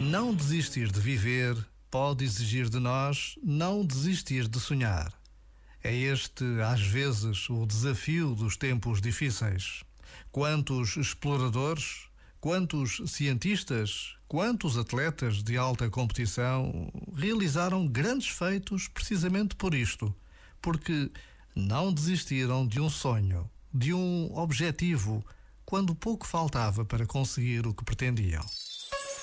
Não desistir de viver pode exigir de nós não desistir de sonhar. É este, às vezes, o desafio dos tempos difíceis. Quantos exploradores, quantos cientistas, quantos atletas de alta competição realizaram grandes feitos precisamente por isto, porque não desistiram de um sonho, de um objetivo, quando pouco faltava para conseguir o que pretendiam.